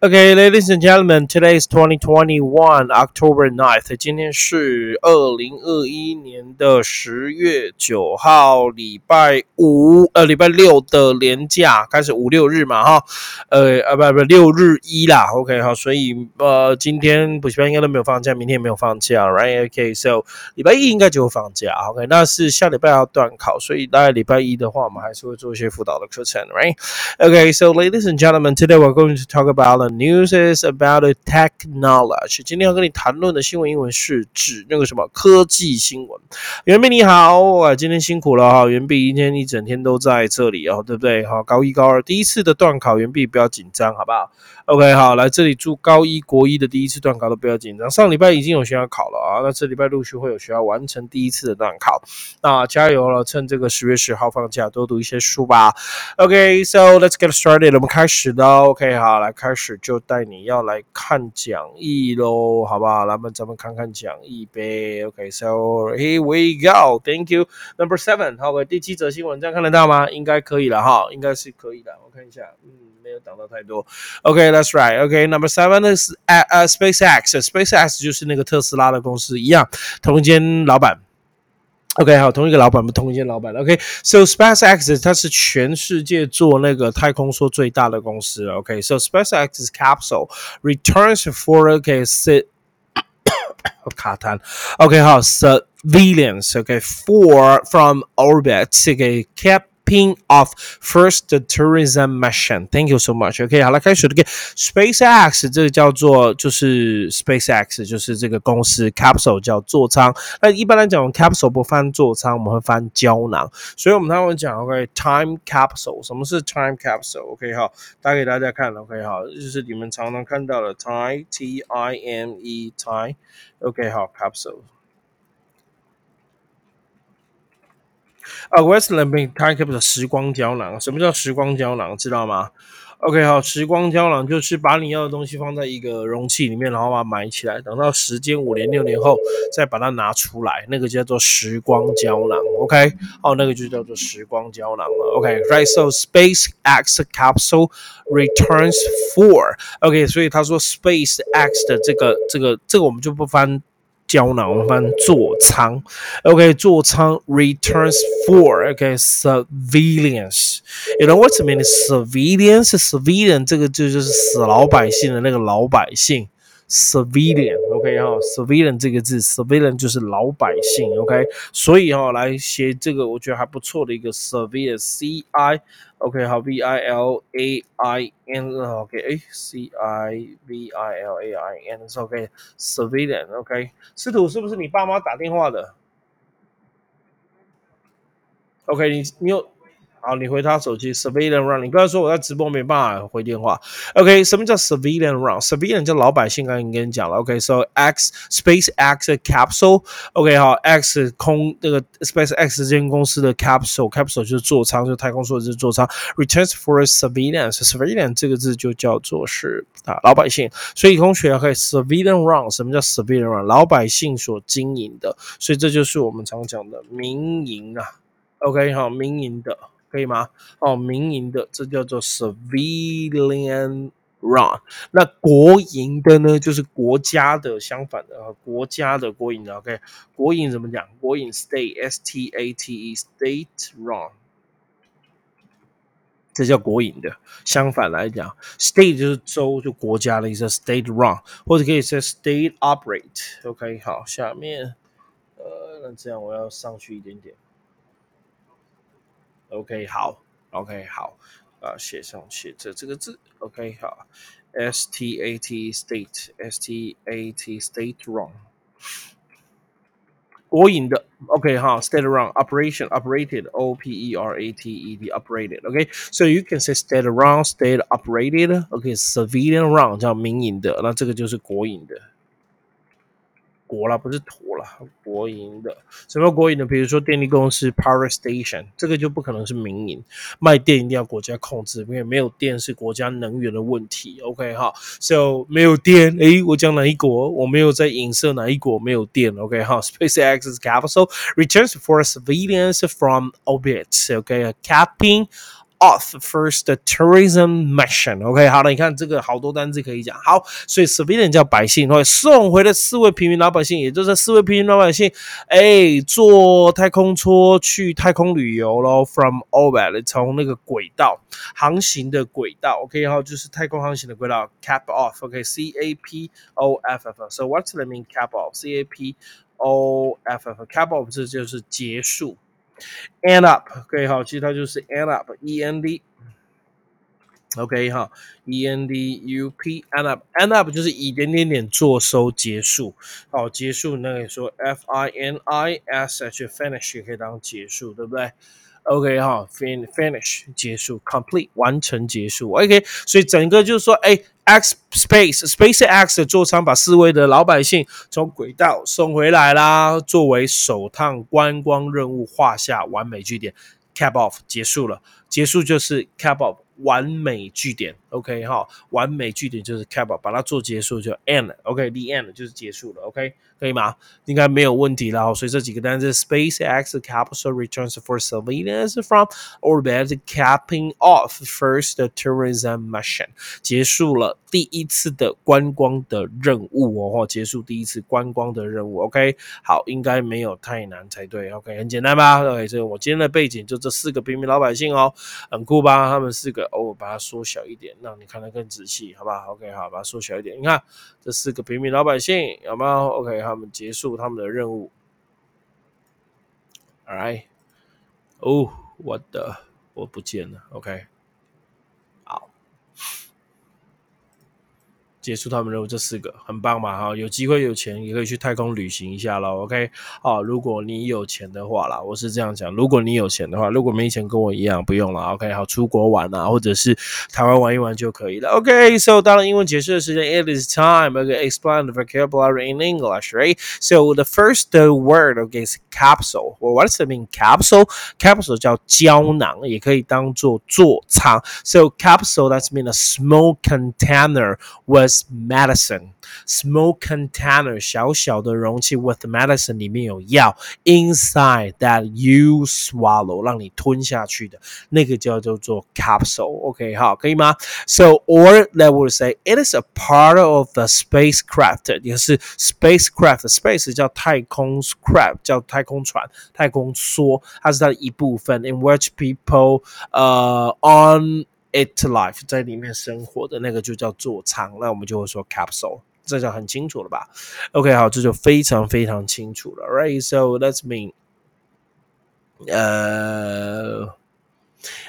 Okay, ladies and gentlemen, today is 2021 October 9th. 今天是二零二一年的十月九号，礼拜五，呃，礼拜六的连假开始五六日嘛，哈，呃，啊不不六日一啦，OK 好，所以呃，今天补习班应该都没有放假，明天也没有放假，Right? Okay, so 礼拜一应该就会放假，OK，那是下礼拜要断考，所以大概礼拜一的话，我们还是会做一些辅导的课程，Right? Okay, so ladies and gentlemen, today we're going to talk about news is about technology。今天要跟你谈论的新闻英文是指那个什么科技新闻。袁碧你好，啊，今天辛苦了哈，袁碧今天一整天都在这里哦，对不对？好，高一高二第一次的段考，袁碧不要紧张，好不好？OK，好，来这里祝高一国一的第一次段考都不要紧张。上礼拜已经有学校考了啊，那这礼拜陆续会有学校完成第一次的段考，那加油了，趁这个十月十号放假多读一些书吧。OK，so let's get started，我们开始喽。OK，好，来开始就带。你要来看讲义喽，好不好？来，们咱们看看讲义呗。OK，so here we go. Thank you. Number seven，好，第七则新闻，这样看得到吗？应该可以了哈，应该是可以的。我看一下，嗯，没有挡到太多。OK OK，that's right. OK，number seven is 呃 SpaceX。SpaceX 就是那个特斯拉的公司一样，同一间老板。OK，好，同一个老板不同一间老板。OK，so SpaceX 它是全世界做那个太空梭最大的公司。OK，so SpaceX capsule returns for OK 是卡痰。OK，好，surveillance OK for from orbit OK cap of first tourism mission. Thank you so much. OK，好了，开始这个 SpaceX 这个叫做就是 SpaceX 就是这个公司 capsule 叫座舱。那一般来讲，capsule 不翻座舱，我们会翻胶囊。所以我们他们讲 OK time capsule，什么是 time capsule？OK 好，打给大家看 OK 好，就是你们常常看到的 time T I M E time。OK 好 capsule。 啊，Westland 被 time capsule 时光胶囊。什么叫时光胶囊？知道吗？OK，好，时光胶囊就是把你要的东西放在一个容器里面，然后把它埋起来，等到时间五年、六年后再把它拿出来，那个叫做时光胶囊。OK，哦，那个就叫做时光胶囊了。OK，right，so SpaceX capsule returns four。OK，所以他说 SpaceX 的这个、这个、这个我们就不翻。胶囊，我们翻座舱，OK，座舱 returns for OK civilians。you know what's the meaning surveillance? Civilian 这个就就是死老百姓的那个老百姓。civilian，OK 哈，civilian 这个字，civilian 就是老百姓，OK，所以哈来写这个我觉得还不错的一个 civilian，C I，OK 好，V I L A I N，OK，哎，C I V I L A I N，OK，civilian，OK，司徒是不是你爸妈打电话的？OK，你你有。好，你回他手机，surveillance run。你不要说我在直播没办法回电话。OK，什么叫 surveillance run？surveillance 叫老百姓，刚刚跟你讲了。OK，so X Space X capsule。OK，好，X 空那个 Space X 这间公司的 capsule，capsule 就是座舱，就是太空梭是座舱。Returns for surveillance，surveillance 这个字就叫做是啊老百姓。所以同学可以 surveillance run，什么叫 surveillance run？老百姓所经营的，所以这就是我们常讲的民营啊。OK，好，民营的。可以吗？哦，民营的这叫做 civilian run。那国营的呢，就是国家的，相反的啊，国家的国营的。OK，国营怎么讲？国营 state s t a t e state run，这叫国营的。相反来讲，state 就是州，就国家的意思，state run，或者可以说 state operate。OK，好，下面，呃，那这样我要上去一点点。OK，好，OK，好，啊，写上去这这个字，OK，好，STAT state，STAT state run，国营的，OK，哈，state run operation operated O P E R A T E D operated，OK，so you can say state run state operated，OK，civilian run 叫民营的，那这个就是国营的。 国了不是土了，国营的什么国营的？比如说电力公司 Power Station，这个就不可能是民营，卖电一定要国家控制，因为没有电是国家能源的问题。OK 哈，So 没有电，诶，我讲哪一国？我没有在影射哪一国没有电。OK 哈 spacex's capital returns for surveillance from orbit. OK capping off first tourism mission。OK，好了，你看这个好多单字可以讲。好，所以 civilian 叫百姓，会送回了四位平民老百姓，也就是四位平民老百姓，哎，坐太空车去太空旅游喽，from orbit，从那个轨道航行的轨道。OK，然后就是太空航行的轨道，cap off。OK，C A P O F F。So what's the mean cap off？C A P O F F，cap off 这就是结束。End up，OK，好，其实它就是 end up，E N D，OK 哈，E N D U P，end up，end up 就是以点点点做收结束，好，结束那个说 F I N I S H，finish 也可以当结束，对不对？OK 哈，finish 结束，complete 完成结束，OK，所以整个就是说，哎，X Space Space X 的座舱把四位的老百姓从轨道送回来啦，作为首趟观光任务画下完美句点，cap off 结束了，结束就是 cap off 完美句点，OK 哈，完美句点就是 cap off，把它做结束就 end，OK，the end 就是结束了，OK。可以吗？应该没有问题了。所以这几个单词：SpaceX capsule returns for surveillance from orbit, capping off first tourism mission，结束了第一次的观光的任务哦，结束第一次观光的任务。OK，好，应该没有太难才对。OK，很简单吧？OK，这我今天的背景就这四个平民老百姓哦，很酷吧？他们四个，哦，把它缩小一点，让你看得更仔细，好吧？OK，好，把它缩小一点。你看这四个平民老百姓有没有？OK。他们结束他们的任务。alright，哦，我的我不见了。OK。结束他们任务，这四个很棒嘛哈，有机会有钱也可以去太空旅行一下喽。OK，好，如果你有钱的话啦，我是这样讲，如果你有钱的话，如果没钱跟我一样，不用了。OK，好，出国玩啊，或者是台湾玩一玩就可以了。OK，so 到了英文解释的时间，it is time to explain the vocabulary in English, right? So the first word, okay, is capsule. Well, what does it mean? Capsule, capsule 叫胶囊，也可以当做座舱。So capsule that's mean a small container was medicine small container 小小的容器 with medicine 里面有药 inside that you swallow 让你吞下去的那个叫做做 capsule。OK，好，可以吗？So or that would say it is a part of the spacecraft，也是 spacecraft，space 叫太空 craft 叫太空船、太空梭，它是它的一部分。In which people 呃 on it life 在里面生活的那个就叫座舱，那我们就会说 capsule，这就很清楚了吧？OK，好，这就非常非常清楚了，Right？So that's mean，呃。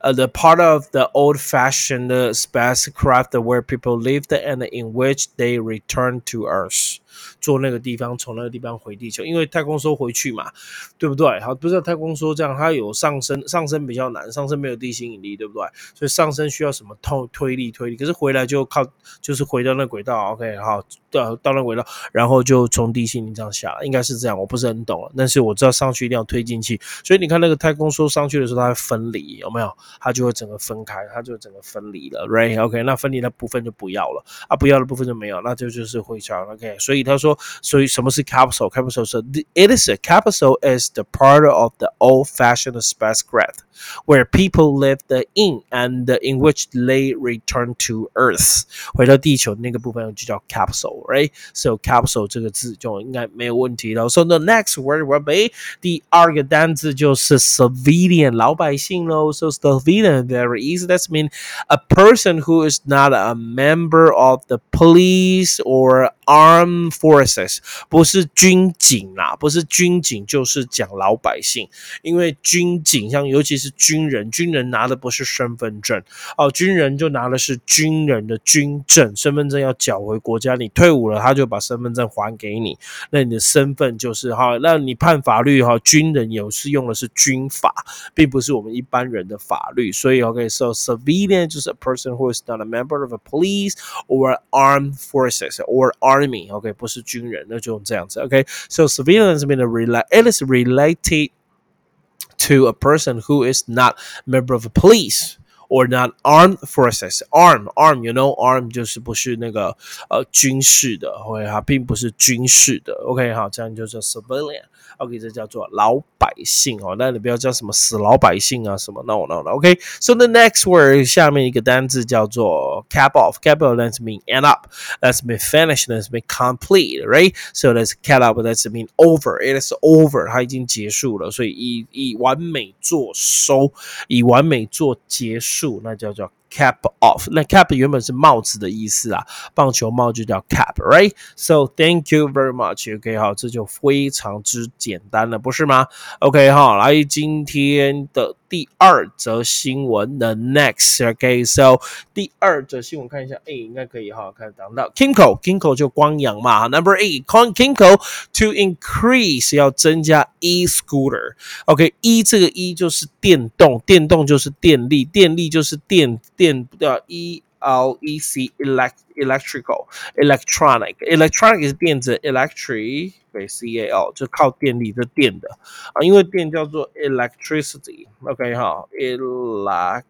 uh, the part of the old-fashioned spacecraft where people lived and in which they returned to Earth. 坐那个地方，从那个地方回地球，因为太空梭回去嘛，对不对？好，不是太空梭这样，它有上升，上升比较难，上升没有地心引力，对不对？所以上升需要什么推推力推力，可是回来就靠就是回到那轨道，OK，好，到到那轨道，然后就从地心引力这样下来，应该是这样，我不是很懂，但是我知道上去一定要推进去，所以你看那个太空梭上去的时候，它会分离，有没有？它就会整个分开，它就整个分离了，Right？OK，那分离的部分就不要了，啊，不要的部分就没有，那就就是会潮，OK，所以他说。所以什么是 capsule? Capsule 是 it is a capsule is the part of the old-fashioned spacecraft where people lived in and in which they return to Earth，回到地球那个部分就叫 capsule，right？So capsule 这个字就应该没有问题了。So the next word will be 第二个单字就是 civilian 老百姓喽。So civilian very easy. That's mean a person who is not a member of the police or armed forces，不是军警啦，不是军警就是讲老百姓，因为军警像尤其是军人，军人拿的不是身份证哦，军人就拿的是军人的军证，身份证要缴回国家。你退伍了，他就把身份证还给你，那你的身份就是哈。那你判法律哈，军人有是用的是军法，并不是我们一般人的法律。所以 OK，so civilian 就是 a person who is not a member of a police or armed forces or arm army。OK，不是军人，那就这样子。OK，so civilian 这边的 relate，it is related。to a person who is not member of police or not armed forces. Arm, arm, you know, arm 就是不是那个呃军事的，或者它并不是军事的。OK，好，这样就是 civilian。 OK，这叫做老百姓哦。那你不要叫什么死老百姓啊什么，no no no。OK，so the next word 下面一个单字叫做 cap off。cap off that's mean end up. That's mean finish. That's mean complete. Right? So that's cap off. That's mean over. It is over. 它已经结束了，所以以以完美做收，以完美做结束， 那叫做。cap off，那 cap 原本是帽子的意思啊，棒球帽就叫 cap，right？So thank you very much，OK，哈，这就非常之简单了，不是吗？OK，哈，来今天的。第二则新闻，the next，OK，so 第二则新闻看一下，哎，应该可以哈，看讲到 Kinko，Kinko 就光阳嘛，Number eight，Kinko to increase 要增加 e-scooter，OK，一这个一就是电动，电动就是电力，电力就是电电的 e。L E C elect electrical electronic electronic 是电子 electric 对 C A L 就靠电力这电的啊，因为电叫做 electricity，OK 哈，elect。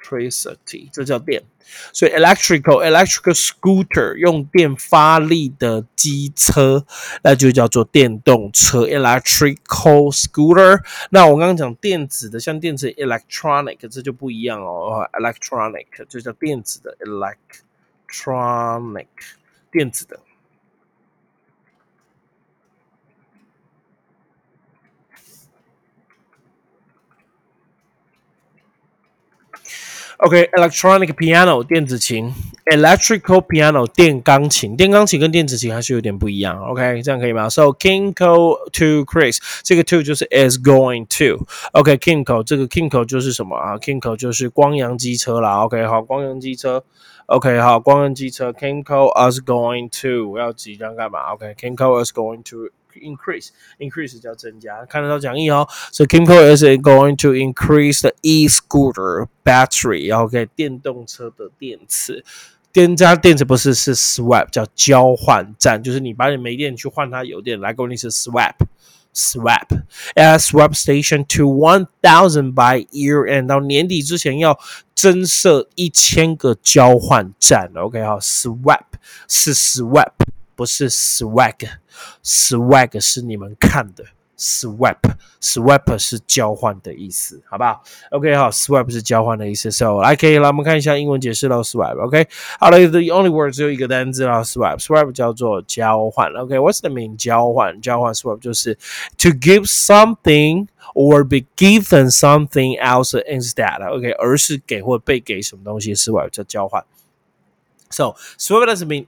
electricity，这叫电，所以 electrical electrical scooter 用电发力的机车，那就叫做电动车 electrical scooter。那我刚刚讲电子的，像电子 electronic，这就不一样哦，electronic 就叫电子的 electronic 电子的。OK，electronic piano 电子琴，electrical piano 电钢琴，电钢琴跟电子琴还是有点不一样。OK，这样可以吗？So Kinko to Chris，这个 to 就是 is going to。OK，Kinko 这个 Kinko 就是什么啊？Kinko 就是光阳机车啦。OK，好，光阳机车。OK，好，光阳机车。Kinko is going to 要即将干嘛？OK，Kinko is going to。 increase increase 叫增加，看得到讲义哦。So Kimco is going to increase the e-scooter battery，然后给电动车的电池。电加电池不是是 swap，叫交换站，就是你把你没电去换它有电，来过你是 swap。swap at swap station to one thousand by year end 到年底之前要增设一千个交换站。OK 好，swap 是 swap。 不是 swag，swag 是你们看的，swap，swap 是交换的意思，好不好？OK，好，swap 是交换的意思。So，来可以来我们看一下英文解释到 swap。OK，好了，the only word 只有一个单词啦，swap，swap 叫做交换。OK，what's the mean？交换，交换，swap 就是 to give something or be given something else instead。OK，而是给或被给什么东西，swap 叫交换。So，swap doesn't mean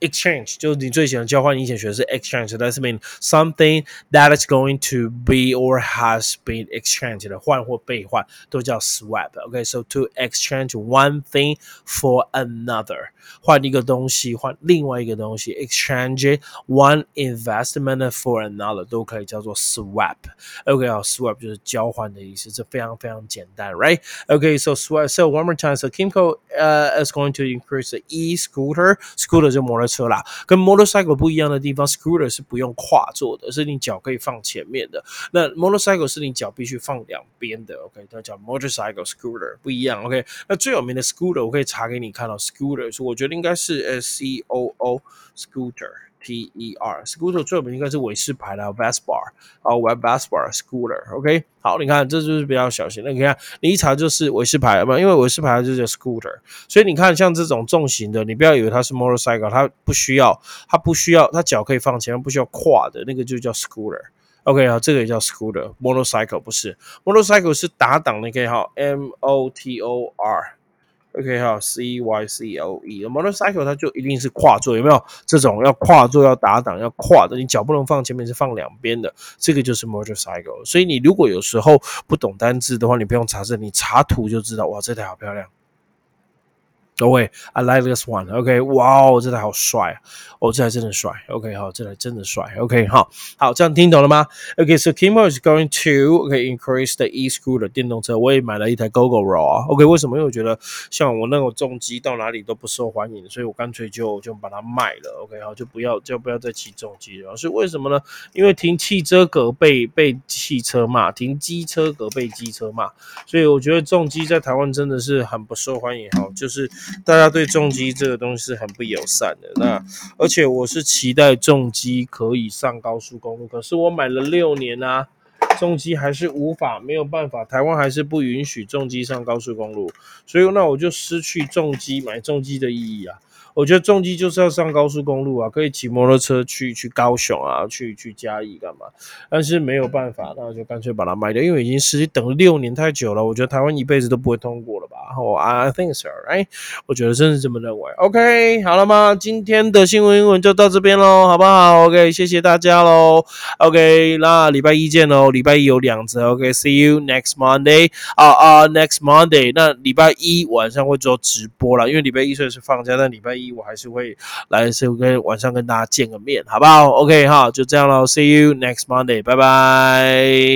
exchange 就是你最喜欢交换，你以前学的是 exchange，that's mean something that is going to be or has been exchanged 的换或被换都叫 swap。OK，so to exchange one thing for another，换一个东西换另外一个东西，exchange one investment for another 都可以叫做 swap。OK，好，swap 就是交换的意思，这非常非常简单，right？OK，so swap。So one more time，so Kimco uh is going to increase the e-scooter，scooter 就摩托 车啦，跟 motorcycle 不一样的地方，scooter 是不用跨坐的，是你脚可以放前面的。那 motorcycle 是你脚必须放两边的。OK，它叫 motorcycle scooter 不一样。OK，那最有名的 scooter 我可以查给你看到，scooter 我觉得应该是 S C O O scooter。P E R scooter 最有名应该是韦氏牌的 Vespa 啊，Vespa scooter。OK，好，你看这就是比较小型。那你看，你一查就是韦氏牌嘛，因为韦氏牌就叫 scooter，所以你看像这种重型的，你不要以为它是 motorcycle，它不需要，它不需要，它脚可以放前面，不需要跨的那个就叫 scooter。OK 啊，这个也叫 scooter，motorcycle 不是，motorcycle 是打档的，可以哈，M O T O R。OK 哈，cycle，motorcycle 它就一定是跨座，有没有这种要跨座要打档要跨的？你脚不能放前面，是放两边的，这个就是 motorcycle。所以你如果有时候不懂单字的话，你不用查字，你查图就知道。哇，这台好漂亮。OK，I like this one。OK，哇哦，这台好帅啊！哦，这台真的帅。OK，好，这台真的帅。OK，好，好，这样听懂了吗？OK，so Kimo is going to OK increase the e-scooter 电动车。我也买了一台 GoGoRo 啊。OK，为什么？因为我觉得像我那种重机到哪里都不受欢迎，所以我干脆就就把它卖了。OK，好，就不要就不要再骑重机了。是为什么呢？因为停汽车格被被汽车骂，停机车格被机车骂，所以我觉得重机在台湾真的是很不受欢迎。好，就是。大家对重机这个东西是很不友善的。那而且我是期待重机可以上高速公路，可是我买了六年啊，重机还是无法没有办法，台湾还是不允许重机上高速公路，所以那我就失去重机买重机的意义啊。我觉得重机就是要上高速公路啊，可以骑摩托车去去高雄啊，去去嘉义干嘛？但是没有办法，那就干脆把它卖掉，因为已经实际等了六年太久了。我觉得台湾一辈子都不会通过了吧？哦，I think so，哎，我觉得真是这么认为。OK，好了吗？今天的新闻英文就到这边喽，好不好？OK，谢谢大家喽。OK，那礼拜一见喽，礼拜一有两则。OK，See you next Monday。啊啊，next Monday。那礼拜一晚上会做直播了，因为礼拜一虽然是放假，但礼拜一我还是会来，是跟晚上跟大家见个面，好不好？OK 哈，就这样了，See you next Monday，拜拜。